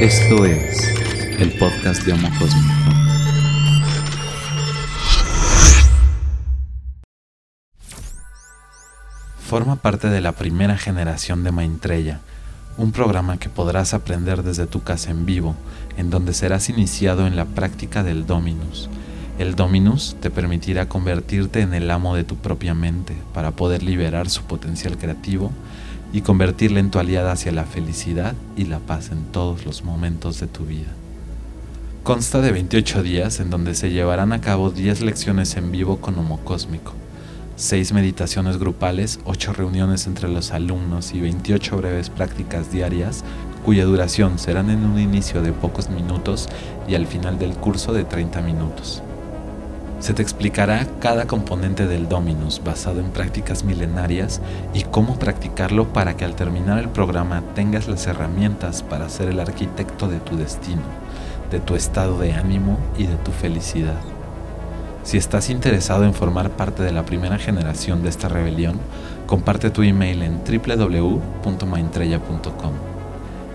Esto es el podcast de Homo Cósmico. Forma parte de la primera generación de Maitreya, un programa que podrás aprender desde tu casa en vivo, en donde serás iniciado en la práctica del Dominus. El Dominus te permitirá convertirte en el amo de tu propia mente para poder liberar su potencial creativo y convertirla en tu aliada hacia la felicidad y la paz en todos los momentos de tu vida. Consta de 28 días en donde se llevarán a cabo 10 lecciones en vivo con Homo Cósmico, 6 meditaciones grupales, 8 reuniones entre los alumnos y 28 breves prácticas diarias cuya duración serán en un inicio de pocos minutos y al final del curso de 30 minutos. Se te explicará cada componente del Dominus basado en prácticas milenarias y cómo practicarlo para que al terminar el programa tengas las herramientas para ser el arquitecto de tu destino, de tu estado de ánimo y de tu felicidad. Si estás interesado en formar parte de la primera generación de esta rebelión, comparte tu email en www.maintrella.com.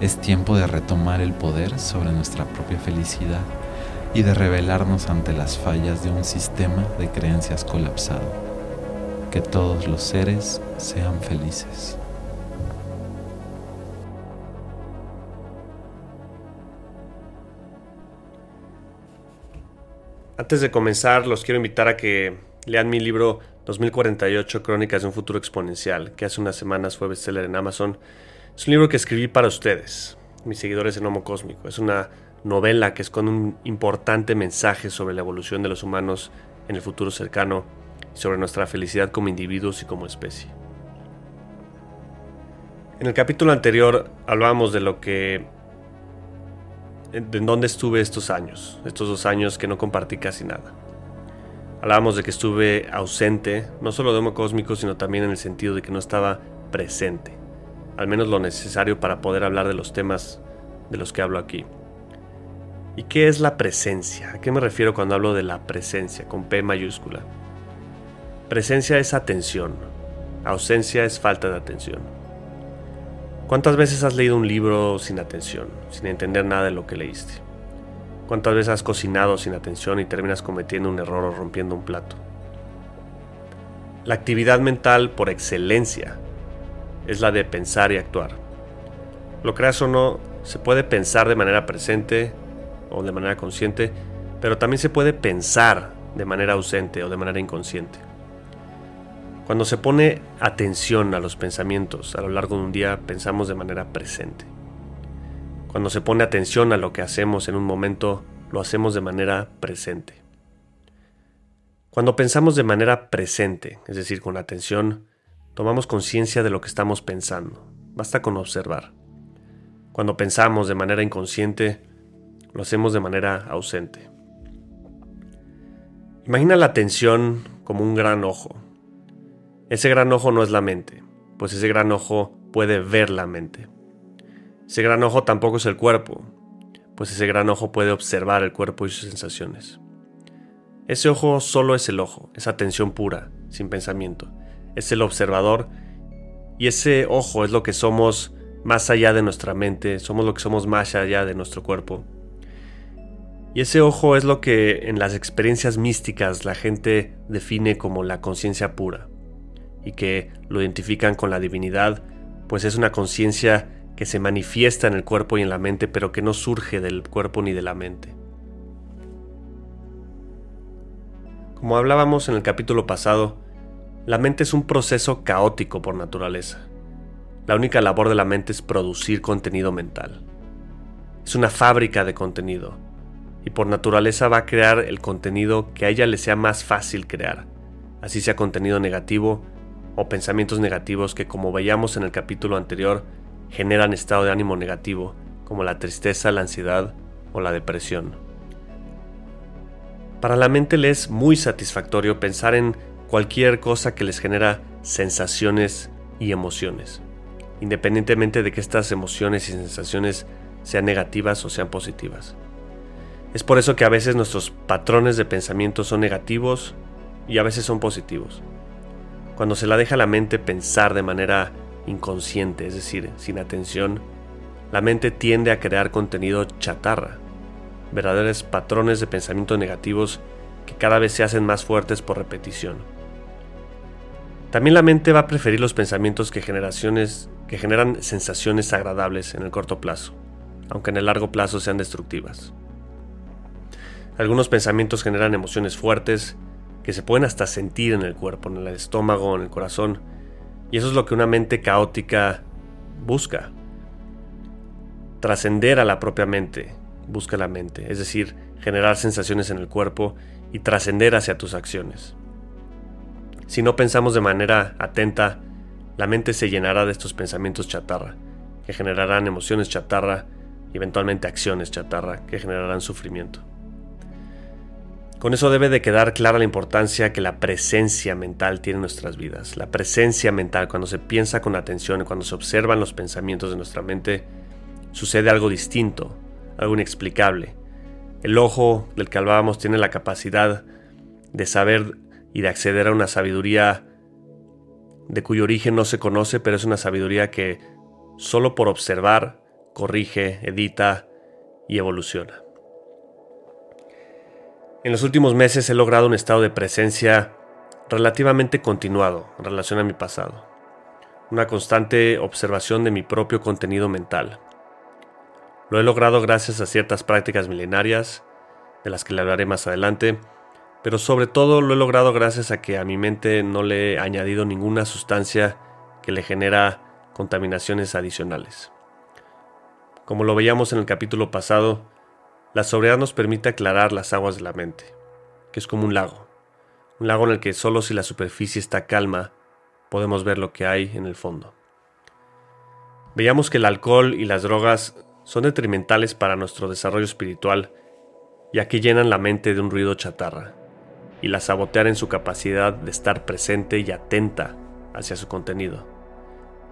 Es tiempo de retomar el poder sobre nuestra propia felicidad y de rebelarnos ante las fallas de un sistema de creencias colapsado. Que todos los seres sean felices. Antes de comenzar, los quiero invitar a que lean mi libro 2048 Crónicas de un futuro exponencial, que hace unas semanas fue bestseller en Amazon. Es un libro que escribí para ustedes, mis seguidores en Homo Cósmico. Es una novela que esconde un importante mensaje sobre la evolución de los humanos en el futuro cercano y sobre nuestra felicidad como individuos y como especie. En el capítulo anterior hablábamos de lo que en dónde estuve estos años, estos dos años que no compartí casi nada. Hablábamos de que estuve ausente, no solo de Homo Cósmico, sino también en el sentido de que no estaba presente, al menos lo necesario para poder hablar de los temas de los que hablo aquí. ¿Y qué es la presencia? ¿A qué me refiero cuando hablo de la presencia con P mayúscula? Presencia es atención, ausencia es falta de atención. ¿Cuántas veces has leído un libro sin atención, sin entender nada de lo que leíste? ¿Cuántas veces has cocinado sin atención y terminas cometiendo un error o rompiendo un plato? La actividad mental por excelencia es la de pensar y actuar. Lo creas o no, se puede pensar de manera presente o de manera consciente, pero también se puede pensar de manera ausente o de manera inconsciente. Cuando se pone atención a los pensamientos a lo largo de un día, pensamos de manera presente. Cuando se pone atención a lo que hacemos en un momento, lo hacemos de manera presente. Cuando pensamos de manera presente, es decir, con atención, tomamos conciencia de lo que estamos pensando. Basta con observar. Cuando pensamos de manera inconsciente, lo hacemos de manera ausente. Imagina la atención como un gran ojo. Ese gran ojo no es la mente, pues ese gran ojo puede ver la mente. Ese gran ojo tampoco es el cuerpo, pues ese gran ojo puede observar el cuerpo y sus sensaciones. Ese ojo solo es el ojo, es atención pura, sin pensamiento. Es el observador y ese ojo es lo que somos más allá de nuestra mente, somos lo que somos más allá de nuestro cuerpo. Y ese ojo es lo que en las experiencias místicas la gente define como la conciencia pura, y que lo identifican con la divinidad, pues es una conciencia que se manifiesta en el cuerpo y en la mente, pero que no surge del cuerpo ni de la mente. Como hablábamos en el capítulo pasado, la mente es un proceso caótico por naturaleza. La única labor de la mente es producir contenido mental. Es una fábrica de contenido, y por naturaleza va a crear el contenido que a ella le sea más fácil crear, así sea contenido negativo o pensamientos negativos que como veíamos en el capítulo anterior generan estado de ánimo negativo como la tristeza, la ansiedad o la depresión. Para la mente le es muy satisfactorio pensar en cualquier cosa que les genera sensaciones y emociones, independientemente de que estas emociones y sensaciones sean negativas o sean positivas. Es por eso que a veces nuestros patrones de pensamiento son negativos y a veces son positivos. Cuando se la deja la mente pensar de manera inconsciente, es decir, sin atención, la mente tiende a crear contenido chatarra, verdaderos patrones de pensamiento negativos que cada vez se hacen más fuertes por repetición. También la mente va a preferir los pensamientos que, generaciones, que generan sensaciones agradables en el corto plazo, aunque en el largo plazo sean destructivas. Algunos pensamientos generan emociones fuertes que se pueden hasta sentir en el cuerpo, en el estómago, en el corazón, y eso es lo que una mente caótica busca. Trascender a la propia mente, busca la mente, es decir, generar sensaciones en el cuerpo y trascender hacia tus acciones. Si no pensamos de manera atenta, la mente se llenará de estos pensamientos chatarra, que generarán emociones chatarra y eventualmente acciones chatarra, que generarán sufrimiento. Con eso debe de quedar clara la importancia que la presencia mental tiene en nuestras vidas. La presencia mental, cuando se piensa con atención, cuando se observan los pensamientos de nuestra mente, sucede algo distinto, algo inexplicable. El ojo del que hablábamos tiene la capacidad de saber y de acceder a una sabiduría de cuyo origen no se conoce, pero es una sabiduría que solo por observar corrige, edita y evoluciona. En los últimos meses he logrado un estado de presencia relativamente continuado en relación a mi pasado, una constante observación de mi propio contenido mental. Lo he logrado gracias a ciertas prácticas milenarias, de las que le hablaré más adelante, pero sobre todo lo he logrado gracias a que a mi mente no le he añadido ninguna sustancia que le genera contaminaciones adicionales. Como lo veíamos en el capítulo pasado, la sobriedad nos permite aclarar las aguas de la mente, que es como un lago, un lago en el que solo si la superficie está calma podemos ver lo que hay en el fondo. Veíamos que el alcohol y las drogas son detrimentales para nuestro desarrollo espiritual, ya que llenan la mente de un ruido chatarra, y la sabotear en su capacidad de estar presente y atenta hacia su contenido,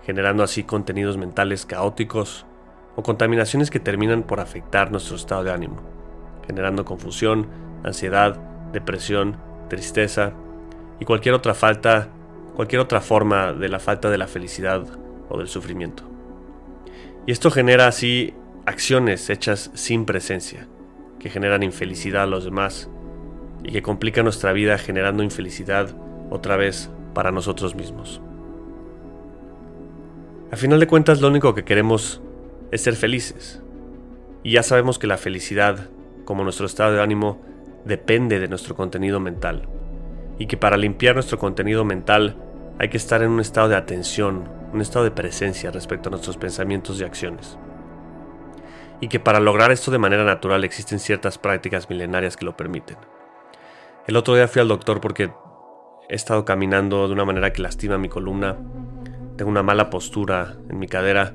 generando así contenidos mentales caóticos o contaminaciones que terminan por afectar nuestro estado de ánimo, generando confusión, ansiedad, depresión, tristeza y cualquier otra falta, cualquier otra forma de la falta de la felicidad o del sufrimiento. Y esto genera así acciones hechas sin presencia, que generan infelicidad a los demás y que complica nuestra vida generando infelicidad otra vez para nosotros mismos. A final de cuentas lo único que queremos es ser felices. Y ya sabemos que la felicidad, como nuestro estado de ánimo, depende de nuestro contenido mental. Y que para limpiar nuestro contenido mental hay que estar en un estado de atención, un estado de presencia respecto a nuestros pensamientos y acciones. Y que para lograr esto de manera natural existen ciertas prácticas milenarias que lo permiten. El otro día fui al doctor porque he estado caminando de una manera que lastima mi columna, tengo una mala postura en mi cadera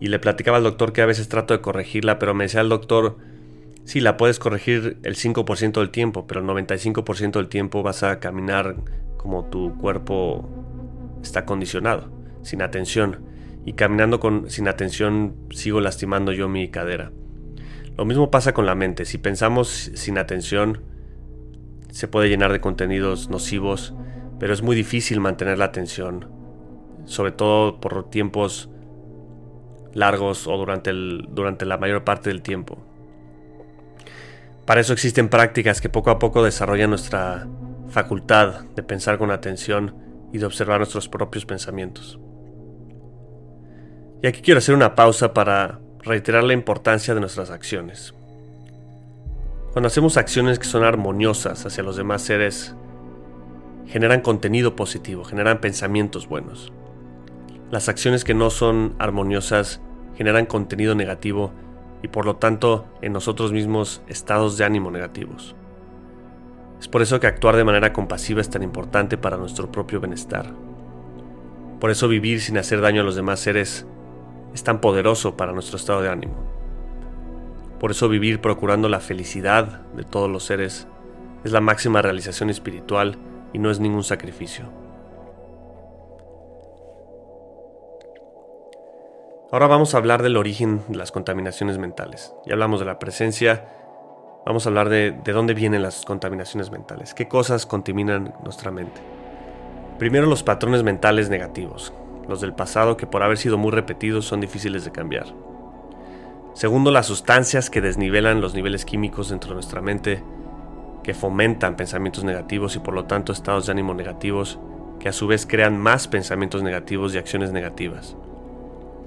y le platicaba al doctor que a veces trato de corregirla, pero me decía el doctor, sí, la puedes corregir el 5% del tiempo, pero el 95% del tiempo vas a caminar como tu cuerpo está condicionado, sin atención. Y caminando con, sin atención sigo lastimando yo mi cadera. Lo mismo pasa con la mente. Si pensamos sin atención, se puede llenar de contenidos nocivos, pero es muy difícil mantener la atención, sobre todo por tiempos largos o durante, durante la mayor parte del tiempo. Para eso existen prácticas que poco a poco desarrollan nuestra facultad de pensar con atención y de observar nuestros propios pensamientos. Y aquí quiero hacer una pausa para reiterar la importancia de nuestras acciones. Cuando hacemos acciones que son armoniosas hacia los demás seres, generan contenido positivo, generan pensamientos buenos. Las acciones que no son armoniosas generan contenido negativo y por lo tanto en nosotros mismos estados de ánimo negativos. Es por eso que actuar de manera compasiva es tan importante para nuestro propio bienestar. Por eso vivir sin hacer daño a los demás seres es tan poderoso para nuestro estado de ánimo. Por eso vivir procurando la felicidad de todos los seres es la máxima realización espiritual y no es ningún sacrificio. Ahora vamos a hablar del origen de las contaminaciones mentales. Ya hablamos de la presencia, vamos a hablar de, de dónde vienen las contaminaciones mentales, qué cosas contaminan nuestra mente. Primero los patrones mentales negativos, los del pasado que por haber sido muy repetidos son difíciles de cambiar. Segundo, las sustancias que desnivelan los niveles químicos dentro de nuestra mente, que fomentan pensamientos negativos y por lo tanto estados de ánimo negativos, que a su vez crean más pensamientos negativos y acciones negativas.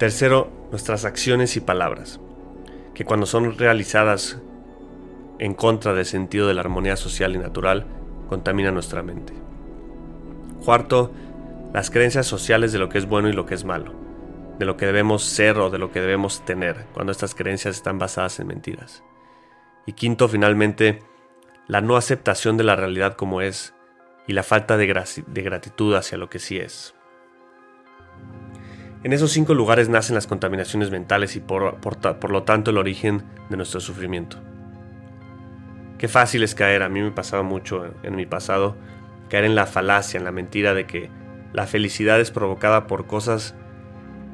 Tercero, nuestras acciones y palabras, que cuando son realizadas en contra del sentido de la armonía social y natural, contaminan nuestra mente. Cuarto, las creencias sociales de lo que es bueno y lo que es malo, de lo que debemos ser o de lo que debemos tener, cuando estas creencias están basadas en mentiras. Y quinto, finalmente, la no aceptación de la realidad como es y la falta de, gratitud hacia lo que sí es. En esos cinco lugares nacen las contaminaciones mentales y por, lo tanto el origen de nuestro sufrimiento. Qué fácil es caer, a mí me pasaba mucho en mi pasado, caer en la falacia, en la mentira de que la felicidad es provocada por cosas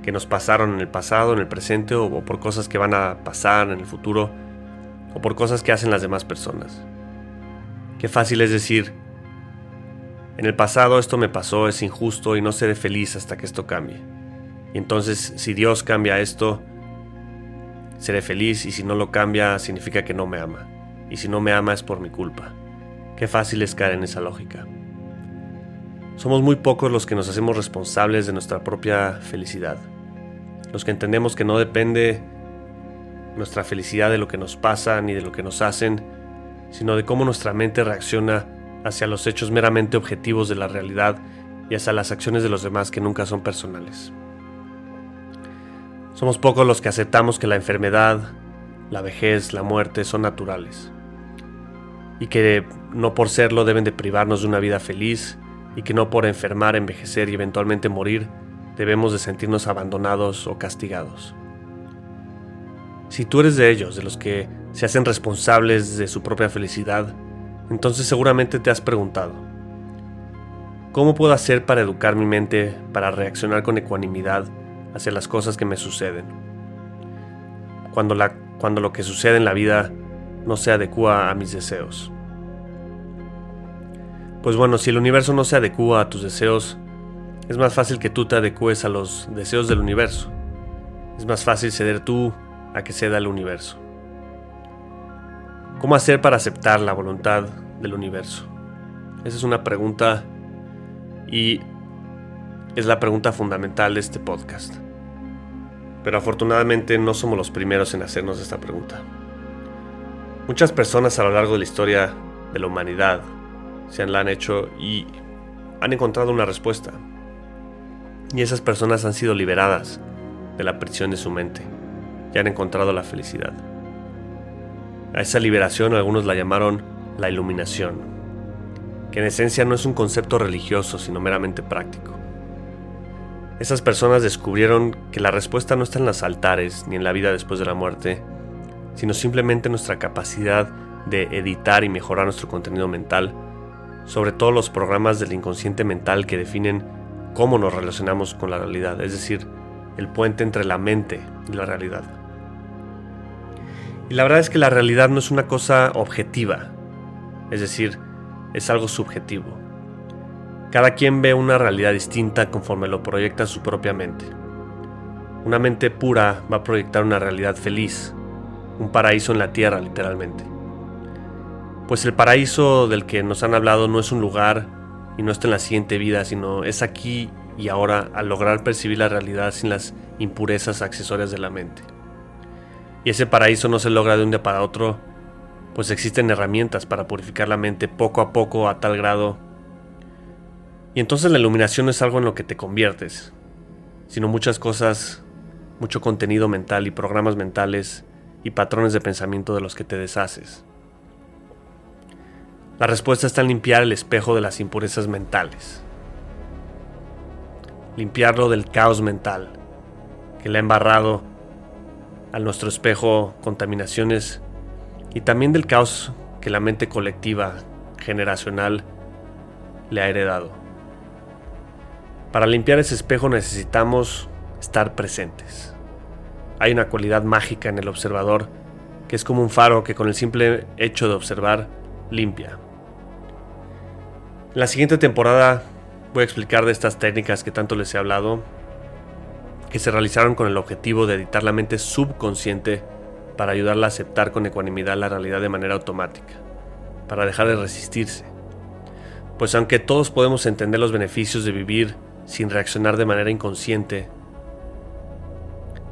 que nos pasaron en el pasado, en el presente, o por cosas que van a pasar en el futuro, o por cosas que hacen las demás personas. Qué fácil es decir, en el pasado esto me pasó, es injusto y no seré feliz hasta que esto cambie. Y entonces si Dios cambia esto, seré feliz y si no lo cambia significa que no me ama. Y si no me ama es por mi culpa. Qué fácil es caer en esa lógica. Somos muy pocos los que nos hacemos responsables de nuestra propia felicidad. Los que entendemos que no depende nuestra felicidad de lo que nos pasa ni de lo que nos hacen, sino de cómo nuestra mente reacciona hacia los hechos meramente objetivos de la realidad y hacia las acciones de los demás que nunca son personales. Somos pocos los que aceptamos que la enfermedad, la vejez, la muerte son naturales y que no por serlo deben de privarnos de una vida feliz y que no por enfermar, envejecer y eventualmente morir debemos de sentirnos abandonados o castigados. Si tú eres de ellos, de los que se hacen responsables de su propia felicidad, entonces seguramente te has preguntado, ¿cómo puedo hacer para educar mi mente para reaccionar con ecuanimidad hacia las cosas que me suceden? Cuando, la, cuando lo que sucede en la vida no se adecua a mis deseos. Pues bueno, si el universo no se adecua a tus deseos, es más fácil que tú te adecues a los deseos del universo. Es más fácil ceder tú a que ceda el universo. ¿Cómo hacer para aceptar la voluntad del universo? Esa es una pregunta y es la pregunta fundamental de este podcast. Pero afortunadamente no somos los primeros en hacernos esta pregunta. Muchas personas a lo largo de la historia de la humanidad se la han hecho y han encontrado una respuesta. Y esas personas han sido liberadas de la prisión de su mente y han encontrado la felicidad. A esa liberación algunos la llamaron la iluminación, que en esencia no es un concepto religioso, sino meramente práctico. Esas personas descubrieron que la respuesta no está en los altares ni en la vida después de la muerte, sino simplemente en nuestra capacidad de editar y mejorar nuestro contenido mental sobre todo los programas del inconsciente mental que definen cómo nos relacionamos con la realidad, es decir, el puente entre la mente y la realidad. Y la verdad es que la realidad no es una cosa objetiva, es decir, es algo subjetivo. Cada quien ve una realidad distinta conforme lo proyecta su propia mente. Una mente pura va a proyectar una realidad feliz, un paraíso en la tierra literalmente. Pues el paraíso del que nos han hablado no es un lugar y no está en la siguiente vida, sino es aquí y ahora al lograr percibir la realidad sin las impurezas accesorias de la mente. Y ese paraíso no se logra de un día para otro, pues existen herramientas para purificar la mente poco a poco a tal grado. Y entonces la iluminación no es algo en lo que te conviertes, sino muchas cosas, mucho contenido mental y programas mentales y patrones de pensamiento de los que te deshaces. La respuesta está en limpiar el espejo de las impurezas mentales. Limpiarlo del caos mental que le ha embarrado a nuestro espejo contaminaciones y también del caos que la mente colectiva, generacional, le ha heredado. Para limpiar ese espejo necesitamos estar presentes. Hay una cualidad mágica en el observador que es como un faro que con el simple hecho de observar limpia. En la siguiente temporada voy a explicar de estas técnicas que tanto les he hablado, que se realizaron con el objetivo de editar la mente subconsciente para ayudarla a aceptar con ecuanimidad la realidad de manera automática, para dejar de resistirse. Pues aunque todos podemos entender los beneficios de vivir sin reaccionar de manera inconsciente,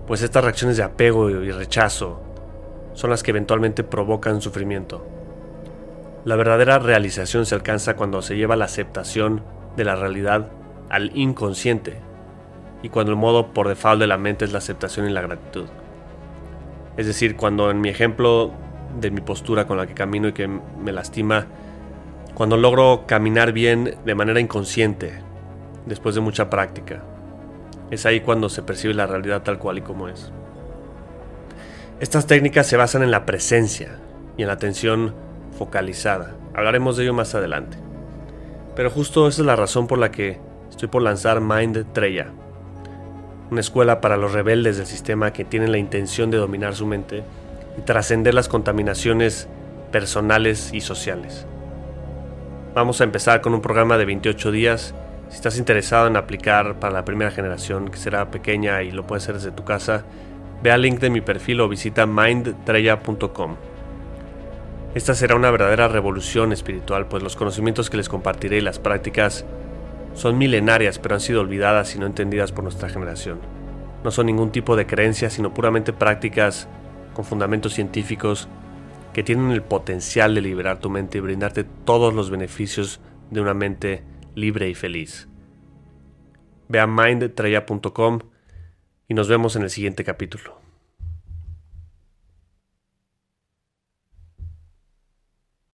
pues estas reacciones de apego y rechazo son las que eventualmente provocan sufrimiento. La verdadera realización se alcanza cuando se lleva la aceptación de la realidad al inconsciente y cuando el modo por default de la mente es la aceptación y la gratitud. Es decir, cuando en mi ejemplo de mi postura con la que camino y que me lastima, cuando logro caminar bien de manera inconsciente, después de mucha práctica, es ahí cuando se percibe la realidad tal cual y como es. Estas técnicas se basan en la presencia y en la atención focalizada. Hablaremos de ello más adelante. Pero justo esa es la razón por la que estoy por lanzar Mind Treya, una escuela para los rebeldes del sistema que tienen la intención de dominar su mente y trascender las contaminaciones personales y sociales. Vamos a empezar con un programa de 28 días. Si estás interesado en aplicar para la primera generación, que será pequeña y lo puedes hacer desde tu casa, ve al link de mi perfil o visita mindtreya.com. Esta será una verdadera revolución espiritual, pues los conocimientos que les compartiré y las prácticas son milenarias, pero han sido olvidadas y no entendidas por nuestra generación. No son ningún tipo de creencias, sino puramente prácticas con fundamentos científicos que tienen el potencial de liberar tu mente y brindarte todos los beneficios de una mente libre y feliz. Ve a mindtraya.com y nos vemos en el siguiente capítulo.